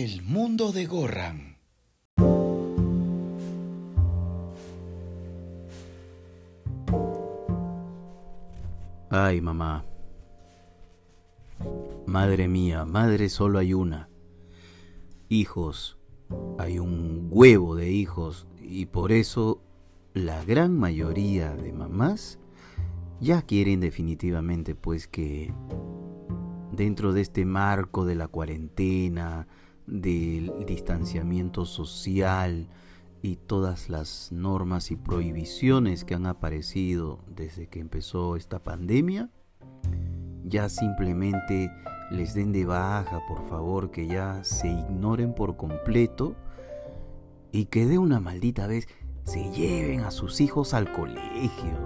El mundo de Gorran. Ay, mamá. Madre mía, madre solo hay una. Hijos, hay un huevo de hijos y por eso la gran mayoría de mamás ya quieren definitivamente pues que dentro de este marco de la cuarentena, del distanciamiento social y todas las normas y prohibiciones que han aparecido desde que empezó esta pandemia, ya simplemente les den de baja, por favor, que ya se ignoren por completo y que de una maldita vez se lleven a sus hijos al colegio.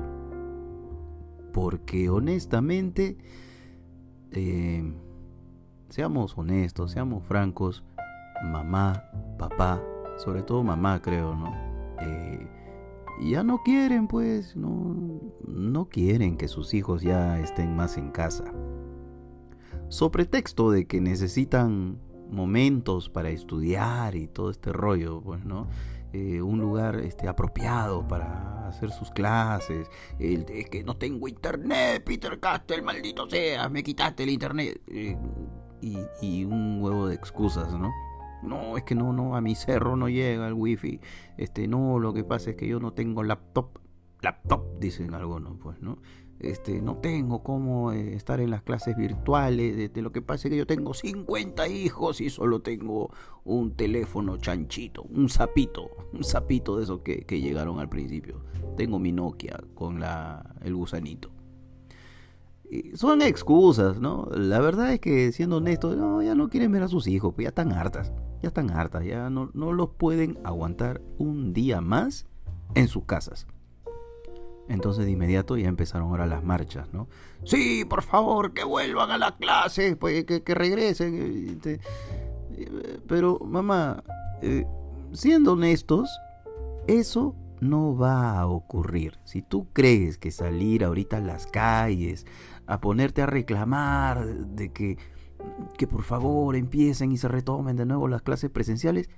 Porque honestamente, eh, seamos honestos, seamos francos, mamá, papá, sobre todo mamá creo, ¿no? Eh, ya no quieren, pues, no, no quieren que sus hijos ya estén más en casa. So pretexto de que necesitan momentos para estudiar y todo este rollo, pues, ¿no? Eh, un lugar este, apropiado para hacer sus clases. El de que no tengo internet, Peter Castle, maldito sea, me quitaste el internet. Eh, y, un huevo de excusas, ¿no? No, es que no, no, a mi cerro no llega el wifi. Este, no, lo que pasa es que yo no tengo laptop. Laptop, dicen algunos, pues, ¿no? Este, no tengo cómo eh, estar en las clases virtuales, de, lo que pasa es que yo tengo 50 hijos y solo tengo un teléfono chanchito, un sapito, un sapito de esos que, llegaron al principio. Tengo mi Nokia con la, el gusanito. Son excusas, ¿no? La verdad es que siendo honesto, no, ya no quieren ver a sus hijos, pues ya están hartas, ya están hartas, ya no, no los pueden aguantar un día más en sus casas. Entonces de inmediato ya empezaron ahora las marchas, ¿no? Sí, por favor, que vuelvan a la clase, pues, que, regresen. Pero, mamá, eh, siendo honestos, eso no va a ocurrir. Si tú crees que salir ahorita a las calles, a ponerte a reclamar de que, que por favor empiecen y se retomen de nuevo las clases presenciales,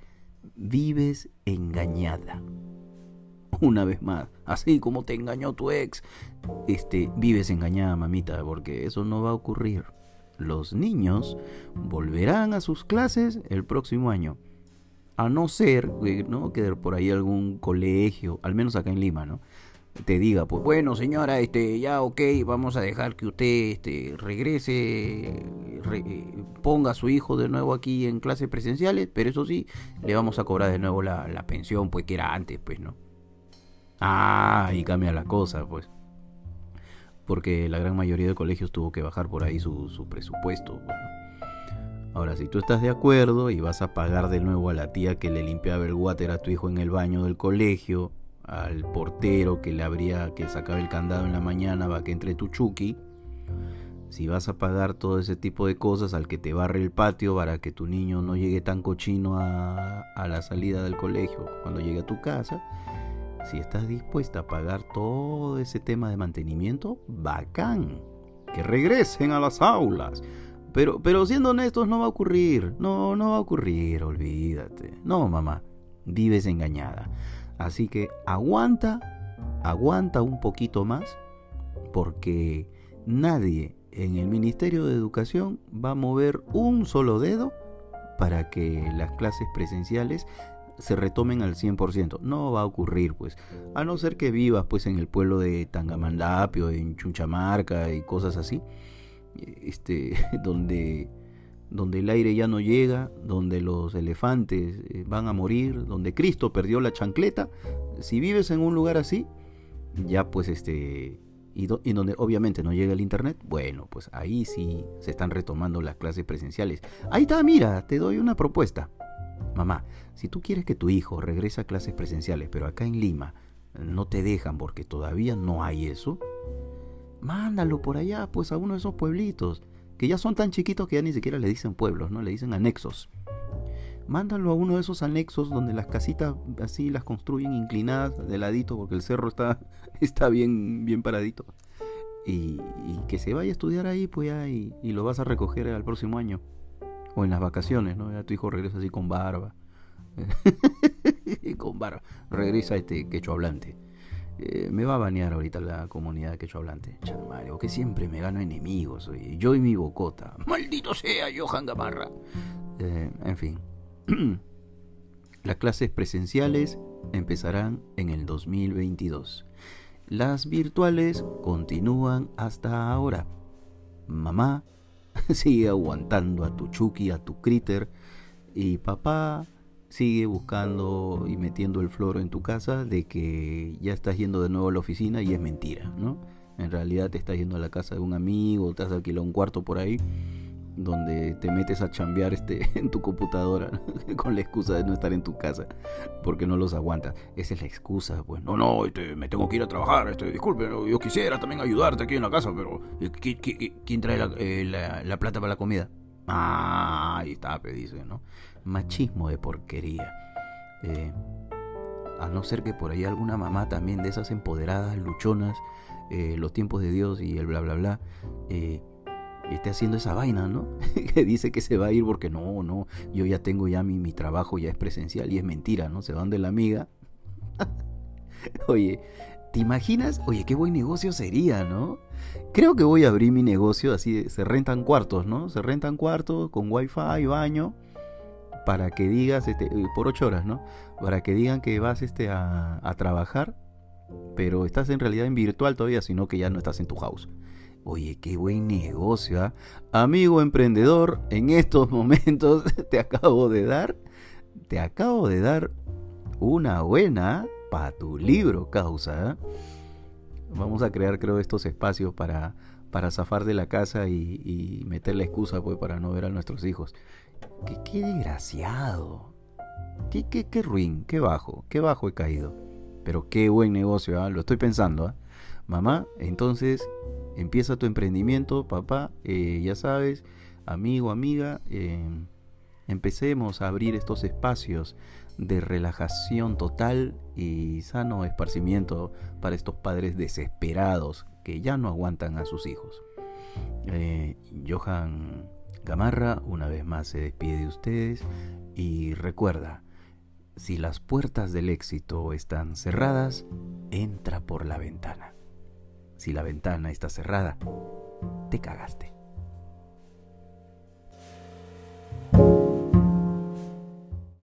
vives engañada una vez más, así como te engañó tu ex, este, vives engañada, mamita, porque eso no va a ocurrir. Los niños volverán a sus clases el próximo año. A no ser, ¿no? Que por ahí algún colegio, al menos acá en Lima, ¿no? Te diga, pues bueno señora, este, ya ok, vamos a dejar que usted este, regrese, eh, ponga a su hijo de nuevo aquí en clases presenciales, pero eso sí, le vamos a cobrar de nuevo la, la pensión, pues que era antes, pues, ¿no? Ah, y cambia la cosa, pues. Porque la gran mayoría de colegios tuvo que bajar por ahí su, presupuesto. Ahora, si tú estás de acuerdo y vas a pagar de nuevo a la tía que le limpiaba el water a tu hijo en el baño del colegio, al portero que le abría, que sacaba el candado en la mañana para que entre tu chuki, si vas a pagar todo ese tipo de cosas al que te barre el patio para que tu niño no llegue tan cochino a, a la salida del colegio cuando llegue a tu casa, si estás dispuesta a pagar todo ese tema de mantenimiento, bacán. Que regresen a las aulas. Pero, pero siendo honestos, no va a ocurrir. No, no va a ocurrir, olvídate. No, mamá, vives engañada. Así que aguanta, aguanta un poquito más, porque nadie en el Ministerio de Educación va a mover un solo dedo para que las clases presenciales se retomen al 100%. No va a ocurrir, pues. A no ser que vivas, pues, en el pueblo de Tangamandapio, en Chunchamarca y cosas así. Este, donde, donde el aire ya no llega, donde los elefantes eh, van a morir, donde Cristo perdió la chancleta. Si vives en un lugar así, ya pues este... Y, y, donde obviamente no llega el internet, bueno, pues ahí sí se están retomando las clases presenciales. Ahí está, mira, te doy una propuesta. Mamá, si tú quieres que tu hijo regrese a clases presenciales, pero acá en Lima no te dejan porque todavía no hay eso, mándalo por allá, pues a uno de esos pueblitos, que ya son tan chiquitos que ya ni siquiera le dicen pueblos, ¿no? Le dicen anexos. Mándalo a uno de esos anexos donde las casitas así las construyen inclinadas de ladito porque el cerro está, está bien, bien paradito. Y, que se vaya a estudiar ahí, pues ya, y lo vas a recoger al próximo año O en las vacaciones, ¿no? Ya tu hijo regresa así con barba. con barba. Regresa este quechua hablante. Eh, me va a banear ahorita la comunidad quechua hablante. Mario, que siempre me gano enemigos. Yo y mi bocota. Maldito sea Johan Gamarra. Eh, en fin. Las clases presenciales empezarán en el 2022. Las virtuales continúan hasta ahora. Mamá sigue aguantando a tu Chucky, a tu Critter, y papá sigue buscando y metiendo el floro en tu casa de que ya estás yendo de nuevo a la oficina y es mentira, ¿no? En realidad te estás yendo a la casa de un amigo, te has alquilado un cuarto por ahí donde te metes a chambear este, en tu computadora con la excusa de no estar en tu casa porque no los aguantas. Esa es la excusa, pues. No, no, este, me tengo que ir a trabajar, este, disculpe, yo quisiera también ayudarte aquí en la casa, pero eh, ¿quién trae eh, la, plata para la comida? Ah, ahí está, dice, ¿no? Machismo de porquería. Eh, a no ser que por ahí alguna mamá también de esas empoderadas, luchonas, los tiempos de Dios y el bla, bla, bla, eh, esté haciendo esa vaina, ¿no? que dice que se va a ir porque no, no, yo ya tengo ya mi, mi trabajo, ya es presencial y es mentira, ¿no? Se van de la amiga. Oye, ¿te imaginas? Oye, qué buen negocio sería, ¿no? Creo que voy a abrir mi negocio así, se rentan cuartos, ¿no? Se rentan cuartos con wifi, baño, para que digas, este, eh, por ocho horas, ¿no? Para que digan que vas este, a, trabajar, pero estás en realidad en virtual todavía, sino que ya no estás en tu house. Oye, qué buen negocio, ¿ah? Amigo emprendedor, en estos momentos te acabo de dar, te acabo de dar una buena para tu libro, causa. ¿ah? Vamos a crear, creo, estos espacios para, para zafar de la casa y, meter la excusa pues, para no ver a nuestros hijos. Qué, qué desgraciado. Qué, qué, qué ruin, qué bajo, qué bajo he caído. Pero qué buen negocio, ¿ah? lo estoy pensando. ¿ah? Mamá, entonces empieza tu emprendimiento, papá, eh, ya sabes, amigo, amiga, em, empecemos a abrir estos espacios de relajación total y sano esparcimiento para estos padres desesperados que ya no aguantan a sus hijos. Eh, Johan Gamarra una vez más se despide de ustedes y recuerda, si las puertas del éxito están cerradas, entra por la ventana. Si la ventana está cerrada, te cagaste.